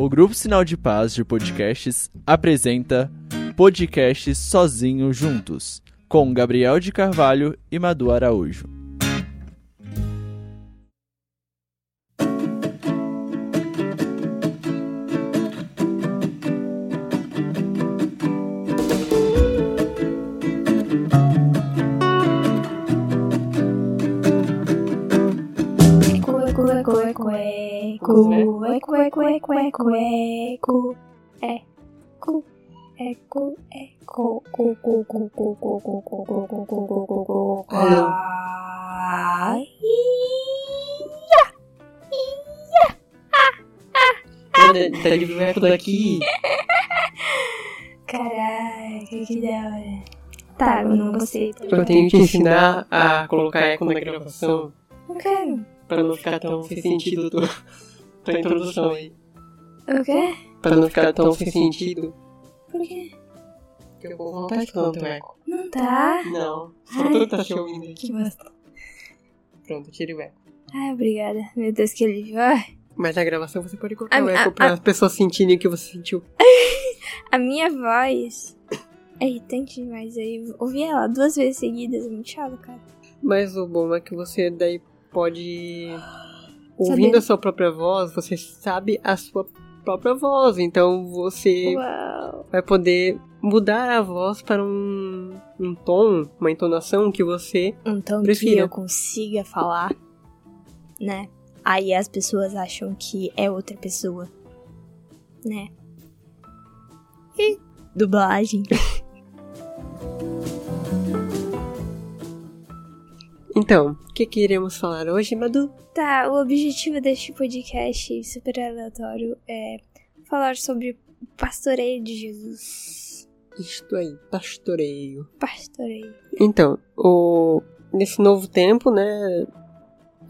O Grupo Sinal de Paz de Podcasts apresenta Podcasts Sozinho Juntos, com Gabriel de Carvalho e Madu Araújo. Eco, eco, eco, eco, eco, eco, eco, eco, eco, eco, eco, cu, cu, cu, cu, cu, cu, cu, cu, cu, cu, cu, cu, cu, Alô. Ai, Tá de eco daqui. Caraca, que da hora. Tá, eu não gostei. Eu tenho que ensinar a colocar eco na gravação Não quero. Pra não ficar tão sem sentido tua, tua introdução aí. O quê? Pra não ficar tão sem sentido. Por quê? Porque eu vou voltar escutando teu eco. Não tá. Não, só Ai. tu tá te ouvindo aí. Que bosta. Pronto, tira o eco. Ai, obrigada. Meu Deus, que alívio. Mas na gravação você pode colocar A- o a- eco para a- as pessoas sentirem o que você sentiu. A minha voz é irritante demais. Aí ouvir ela duas vezes seguidas é muito chato, cara. Mas o bom é que você daí pode. Ouvindo Saber. a sua própria voz, você sabe a sua própria voz. Então você Uau. vai poder mudar a voz para um, um tom, uma entonação que você. Então que Prefira. eu consiga falar, né? Aí as pessoas acham que é outra pessoa, né? E dublagem. Então, o que, que iremos falar hoje, Madu? Tá, o objetivo deste podcast super aleatório é falar sobre o pastoreio de Jesus. Isto aí, pastoreio. Pastoreio. Então, o, nesse novo tempo, né?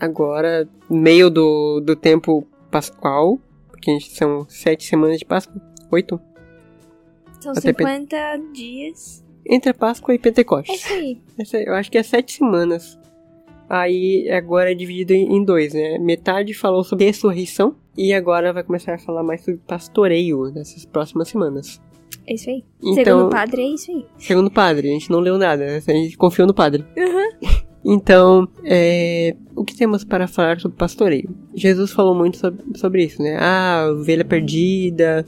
Agora, meio do, do tempo pascual, porque a gente são sete semanas de Páscoa, oito, São Até pe- 50 dias. entre a Páscoa e É Pentecostes. isso aí. Essa- eu acho que é sete semanas. Aí agora é dividido em dois, né? Metade falou sobre ressurreição e agora vai começar a falar mais sobre pastoreio nessas próximas semanas. É isso aí. Então, Segundo o padre, é isso aí. segundo o padre, a gente não leu nada, né? a gente confiou no padre. Então, é, o que temos para falar sobre pastoreio? Jesus falou muito sobre, sobre isso, né? Ah, ovelha perdida,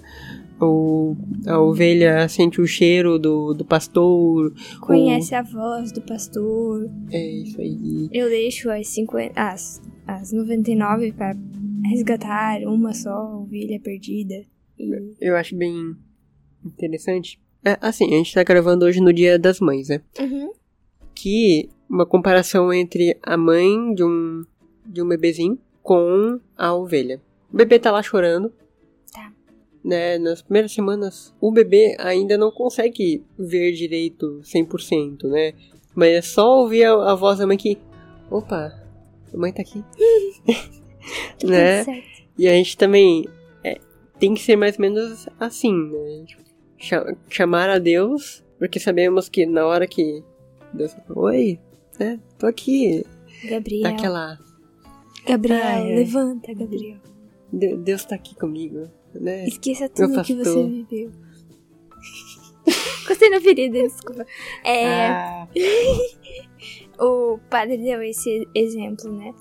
o, a ovelha sente o cheiro do, do pastor. Conhece a voz do pastor. É isso aí. Eu deixo as, 50, as, as 99 para resgatar uma só ovelha perdida. E Eu acho bem interessante. É, assim, a gente tá gravando hoje no Dia das Mães, né? Uhum. Que uma comparação entre a mãe de um, de um bebezinho com a ovelha. O bebê tá lá chorando. Né, nas primeiras semanas, o bebê ainda não consegue ver direito 100%, né? Mas é só ouvir a, a voz da mãe que... Opa, a mãe tá aqui. né? certo. E a gente também é, tem que ser mais ou menos assim, né? Cha- Chamar a Deus, porque sabemos que na hora que Deus fala, oi, né? Tô aqui. Gabriel. Daquela. Gabriel, Ai, ai. levanta, Gabriel. "De- Deus tá aqui comigo, né? Esqueça tudo que você viveu. Gostei na ferida, desculpa. É, Ah, o padre deu esse exemplo, né?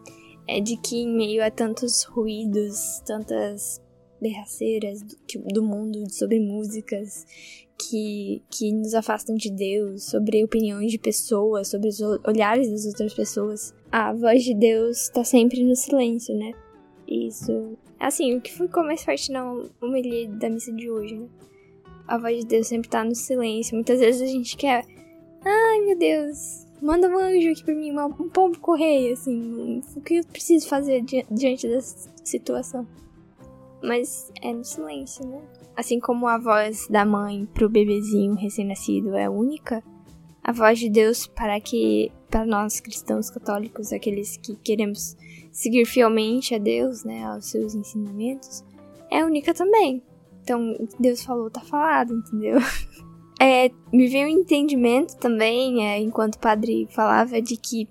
É de que em meio a tantos ruídos, tantas berraceiras do, que- do mundo sobre músicas que, que nos afastam de Deus, sobre opiniões de pessoas, sobre os olhares das outras pessoas, a voz de Deus tá sempre no silêncio, né? Isso. Assim, o que ficou mais forte na homilia da missa de hoje, né? A voz de Deus sempre tá no silêncio. Muitas vezes a gente quer. Ai, meu Deus, manda um anjo aqui pra mim, um pombo correio, assim. O que eu preciso fazer di- diante dessa situação? Mas é no silêncio, né? Assim como a voz da mãe pro bebezinho recém-nascido é única, a voz de Deus para que para nós cristãos católicos, aqueles que queremos seguir fielmente a Deus, né, aos seus ensinamentos, é única também. Então, o que Deus falou tá falado, entendeu? É, me veio um entendimento também, é, enquanto o padre falava, de que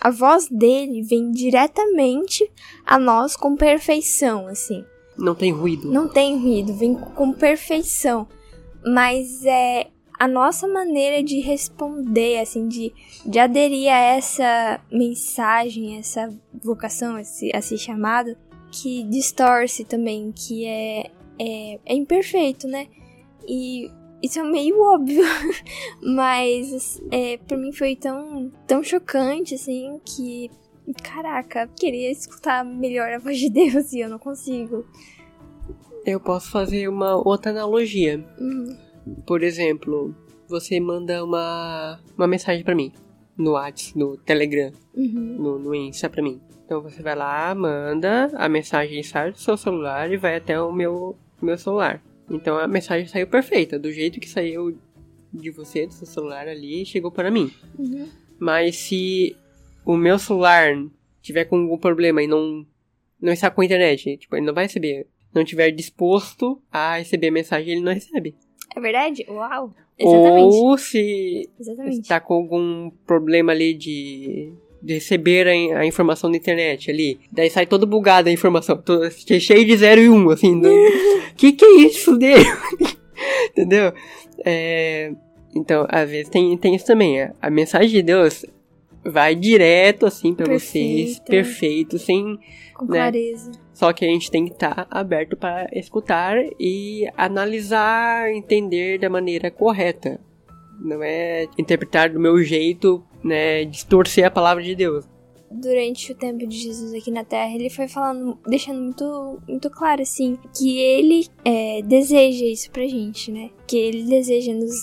a voz dele vem diretamente a nós com perfeição, assim. Não tem ruído. Não tem ruído, vem com perfeição. Mas é a nossa maneira de responder, assim, de, de aderir a essa mensagem, essa vocação, esse, esse chamado, que distorce também, que é, é, é imperfeito, né? E isso é meio óbvio, mas é, para mim foi tão, tão chocante, assim, que, caraca, queria escutar melhor a voz de Deus e eu não consigo. Eu posso fazer uma outra analogia. Uhum. Por exemplo, você manda uma, uma mensagem para mim no WhatsApp, no Telegram, Uhum. no, no Insta pra mim. Então você vai lá, manda, a mensagem sai do seu celular e vai até o meu, meu celular. Então a mensagem saiu perfeita, do jeito que saiu de você, do seu celular ali, chegou para mim. Uhum. Mas se o meu celular tiver com algum problema e não, não está com a internet, tipo, ele não vai receber. Não tiver disposto a receber a mensagem, ele não recebe. É verdade? Uau! Exatamente. Ou se Exatamente. está com algum problema ali de, de receber a, a informação na internet ali. Daí sai todo bugado a informação. Todo, cheio de 0 e 1, um, assim. do- que que é isso dele? Entendeu? É, então, às vezes tem, tem isso também. A, a mensagem de Deus vai direto, assim, pra vocês. Perfeito, sem... Com né? clareza. Só que a gente tem que estar aberto para escutar e analisar, entender da maneira correta. Não é interpretar do meu jeito, né, distorcer a palavra de Deus. Durante o tempo de Jesus aqui na Terra, ele foi falando, deixando muito, muito claro, assim, que ele é, deseja isso pra gente, né? Que ele deseja nos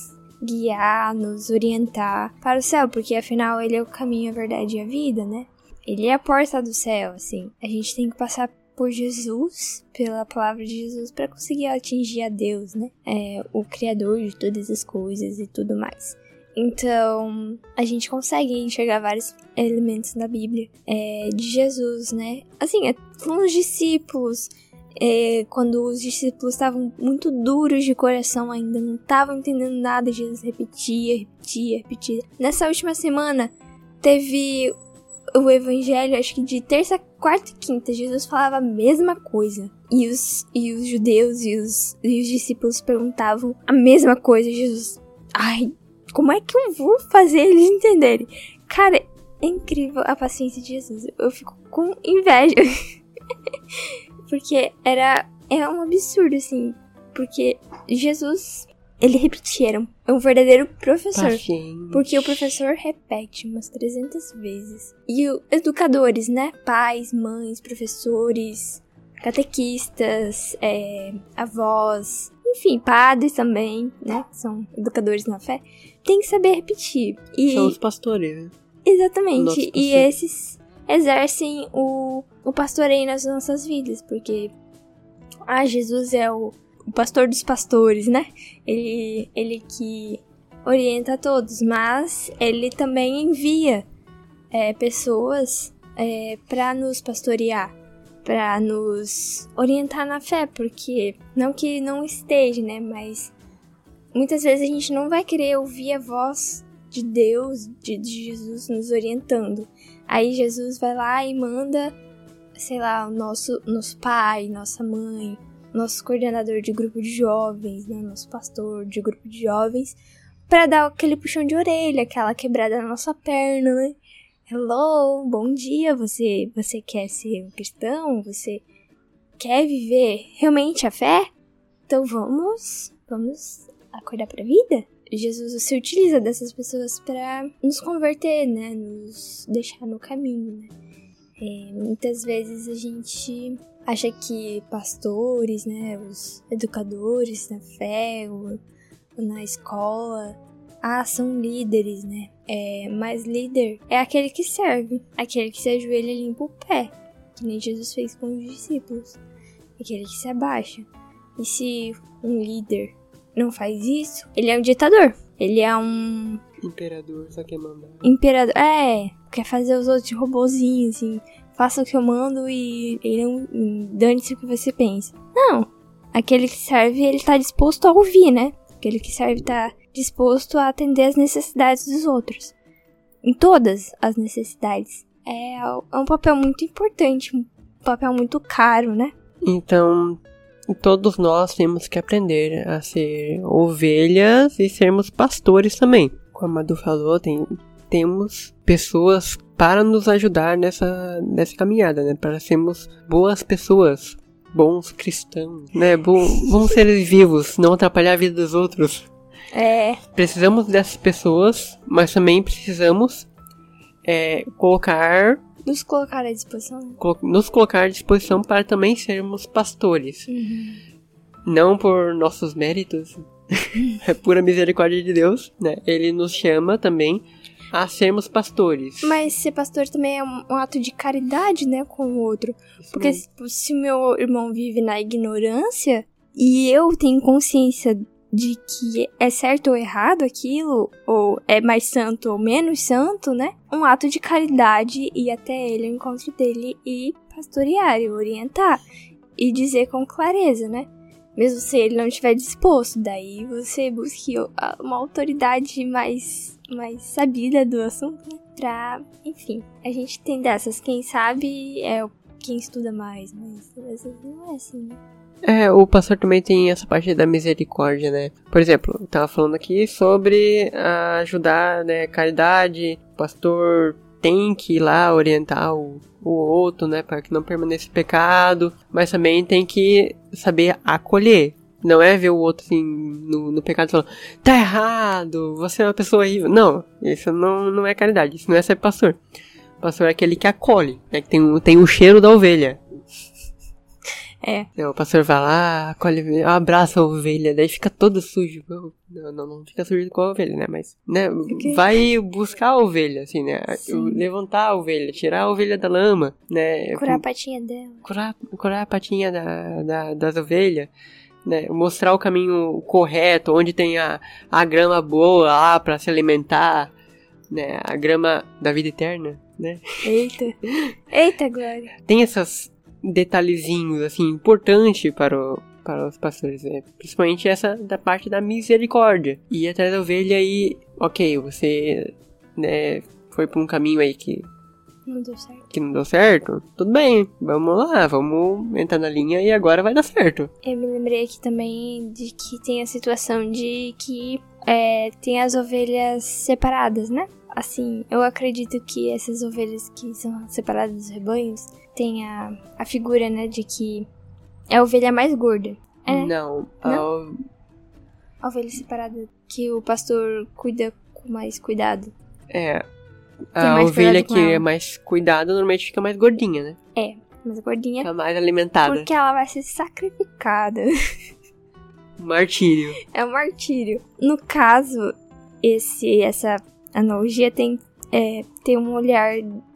guiar, nos orientar para o céu, porque afinal ele é o caminho, a verdade e a vida, né? Ele é a porta do céu, assim. A gente tem que passar por Jesus, pela palavra de Jesus, para conseguir atingir a Deus, né? É, o Criador de todas as coisas e tudo mais. Então, a gente consegue enxergar vários elementos da Bíblia é, de Jesus, né? Assim, é, com os discípulos, é, quando os discípulos estavam muito duros de coração ainda, não estavam entendendo nada, Jesus repetia, repetia, repetia. Nessa última semana, teve o evangelho, acho que de terça, quarta e quinta, Jesus falava a mesma coisa. E os, e os judeus e os, e os discípulos perguntavam a mesma coisa. Jesus, ai, como é que eu vou fazer eles entenderem? Cara, é incrível a paciência de Jesus. Eu fico com inveja. Porque era. É um absurdo, assim. Porque Jesus, ele repetia, era um, é um verdadeiro professor. Paciente. Porque o professor repete umas 300 vezes. E os educadores, né? Pais, mães, professores, catequistas, é, avós, enfim, padres também, né? Que são educadores na fé. Tem que saber repetir. E, São os pastores, né? Exatamente. E esses exercem o, o pastoreio nas nossas vidas. Porque, ah, Jesus é o, o pastor dos pastores, né? Ele, ele que orienta a todos, mas ele também envia é, pessoas é, para nos pastorear, para nos orientar na fé, porque não que não esteja, né? Mas muitas vezes a gente não vai querer ouvir a voz de Deus, de, de Jesus nos orientando. Aí Jesus vai lá e manda, sei lá, o nosso, nosso pai, nossa mãe, nosso coordenador de grupo de jovens, né, nosso pastor de grupo de jovens, para dar aquele puxão de orelha, aquela quebrada na nossa perna, né? Hello, bom dia, você, você quer ser um cristão? Você quer viver realmente a fé? Então vamos, vamos acordar para a vida? Jesus se utiliza dessas pessoas para nos converter, né? Nos deixar no caminho, né? É, muitas vezes a gente acha que pastores, né? Os educadores na fé ou, na escola, ah, são líderes, né? É, mas líder é aquele que serve, aquele que se ajoelha e limpa o pé, que nem Jesus fez com os discípulos, aquele que se abaixa. E se um líder não faz isso, ele é um ditador. Ele é um Imperador só quer mandar. imperador. É, quer fazer os outros de robozinhos, assim. Faça o que eu mando e, e não dane-se o que você pensa. Não. Aquele que serve, ele tá disposto a ouvir, né? Aquele que serve tá disposto a atender as necessidades dos outros. Em todas as necessidades. É, é um papel muito importante, um papel muito caro, né? Então, todos nós temos que aprender a ser ovelhas e sermos pastores também. Como a Madu falou, tem, temos pessoas para nos ajudar nessa, nessa caminhada, né? Para sermos boas pessoas, bons cristãos, né? Bons seres vivos, não atrapalhar a vida dos outros. É. Precisamos dessas pessoas, mas também precisamos é, colocar Nos colocar à disposição. colo- nos colocar à disposição para também sermos pastores. Não por nossos méritos, é pura misericórdia de Deus, né? Ele nos chama também a sermos pastores. Mas ser pastor também é um, ato de caridade, né, com o outro. Porque se o meu irmão vive na ignorância e eu tenho consciência de que é certo ou errado aquilo, ou é mais santo ou menos santo, né? Um ato de caridade ir até ele, ao encontro dele e pastorear, e orientar. E dizer com clareza, né? Mesmo se ele não estiver disposto, daí você busque uma autoridade mais, mais sabida do assunto, né? Pra, enfim, a gente tem dessas. Quem sabe é quem estuda mais, mas às vezes não é assim, né? É, o pastor também tem essa parte da misericórdia, né? Por exemplo, tava falando aqui sobre ah, ajudar, né, caridade. Pastor tem que ir lá orientar o, o outro, né, para que não permaneça pecado, mas também tem que saber acolher. Não é ver o outro assim no, no pecado falar, tá errado, você é uma pessoa horrível. Não, isso não, não é caridade, isso não é ser pastor. Pastor é aquele que acolhe, né, que tem, o- tem o cheiro da ovelha. É. É, o pastor vai lá, abraça a ovelha, daí fica todo sujo. Não, não, não fica sujo com a ovelha, né? Mas, né, Fica- vai buscar a ovelha, assim, né? Sim. Levantar a ovelha, tirar a ovelha da lama, né? Curar a patinha dela. curar, curar a patinha da, da- das ovelhas, né? Mostrar o caminho correto, onde tem a, a grama boa lá pra se alimentar, né? A grama da vida eterna, né? Eita. Eita, Glória. tem esses detalhezinhos assim importantes para, o, para os pastores, né? principalmente essa da parte da misericórdia. E atrás da ovelha aí, ok, você né, foi por um caminho aí que, Não deu certo. que não deu certo, tudo bem, vamos lá, vamos entrar na linha e agora vai dar certo. Eu me lembrei aqui também de que tem a situação de que é, tem as ovelhas separadas, né? Assim, eu acredito que essas ovelhas que são separadas dos rebanhos tem a, a figura, né, de que é a ovelha mais gorda. É, né? Não, a- A ovelha separada que o pastor cuida com mais cuidado. é. A mais ovelha que é mais cuidada normalmente fica mais gordinha, né? É, mas a gordinha Fica mais alimentada. porque ela vai ser sacrificada. Martírio. É um martírio. No caso, esse, essa analogia tem, é, tem um olhar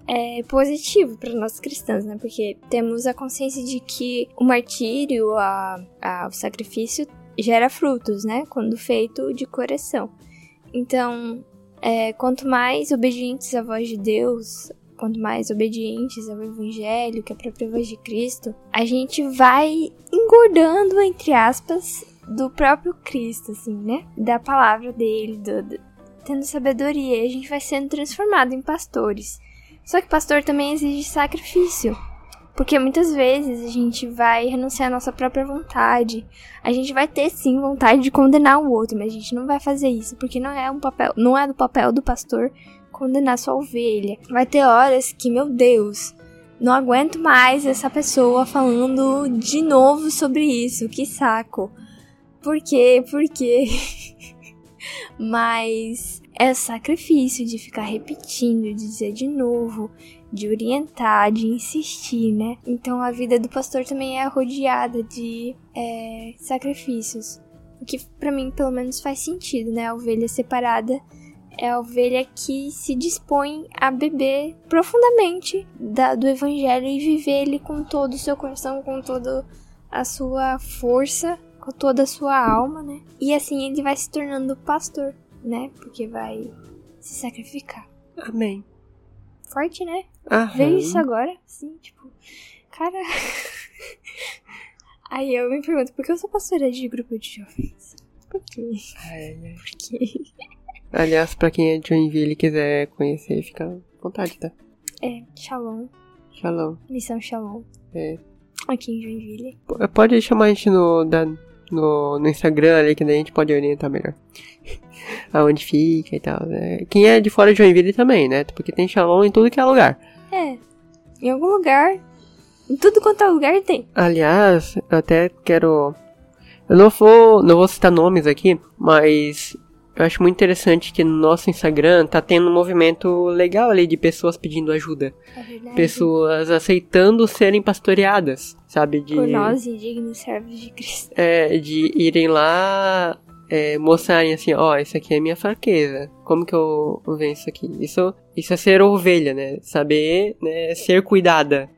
é, positivo para nós cristãos, né? Porque temos a consciência de que o martírio, a, a- o sacrifício, gera frutos, né? Quando feito de coração. Então, é, quanto mais obedientes à voz de Deus, quanto mais obedientes ao Evangelho, que é a própria voz de Cristo, a gente vai engordando, entre aspas, do próprio Cristo, assim, né? Da palavra dele, do, do- tendo sabedoria, e a gente vai sendo transformado em pastores. Só que pastor também exige sacrifício. Porque muitas vezes a gente vai renunciar à nossa própria vontade. A gente vai ter sim vontade de condenar o outro, mas a gente não vai fazer isso, porque não é um papel, não é do papel do pastor condenar sua ovelha. Vai ter horas que, meu Deus, não aguento mais essa pessoa falando de novo sobre isso. Que saco. Por quê? Por quê? Mas é sacrifício de ficar repetindo, de dizer de novo, de orientar, de insistir, né? Então a vida do pastor também é rodeada de é, sacrifícios. O que pra mim pelo menos faz sentido, né? A ovelha separada é a ovelha que se dispõe a beber profundamente da- do evangelho e viver ele com todo o seu coração, com toda a sua força, com toda a sua alma, né? E assim ele vai se tornando pastor, né? Porque vai se sacrificar. Amém. Forte, né? Aham. Veio isso agora, assim, tipo, cara. Aí eu me pergunto, por que eu sou pastora de grupo de jovens? Por quê? Ai, ai. Por quê? Aliás, pra quem é de Joinville e quiser conhecer, fica à vontade, tá? É, Shalom, Shalom. missão Shalom. É. Aqui em Joinville. P- Pode chamar a gente no, da- no, no Instagram ali, que daí a gente pode orientar melhor. Aonde fica e tal, né? Quem é de fora de Joinville também, né? Porque tem Shalom em tudo que é lugar. É. Em algum lugar. Em tudo quanto é lugar tem. Aliás, eu até quero. Eu não vou, não vou citar nomes aqui, mas eu acho muito interessante que no nosso Instagram tá tendo um movimento legal ali de pessoas pedindo ajuda. É verdade. Pessoas aceitando serem pastoreadas, sabe? De, Por nós, indignos servos de Cristo. é, de irem lá é, mostrarem assim, ó, isso aqui é minha fraqueza. Como que eu venço isso aqui? Isso, isso é ser ovelha, né? Saber né, ser cuidada.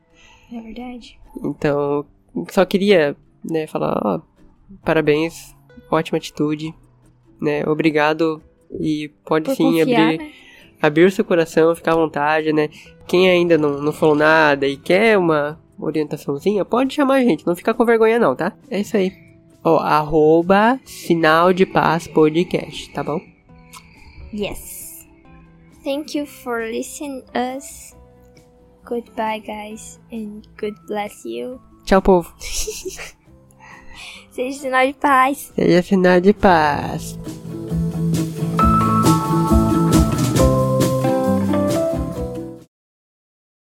É verdade. Então, só queria, né, falar, ó, parabéns, ótima atitude, né, obrigado e pode Por sim confiar, abrir, né? abrir o seu coração, ficar à vontade, né. Quem ainda não, não falou nada e quer uma orientaçãozinha, pode chamar a gente, não fica com vergonha não, tá? É isso aí. Ó, arroba sinal de paz podcast, tá bom? Yes. Thank you for listening us. Goodbye, guys, and good bless you. Tchau, povo. Seja sinal de paz. Seja sinal de paz.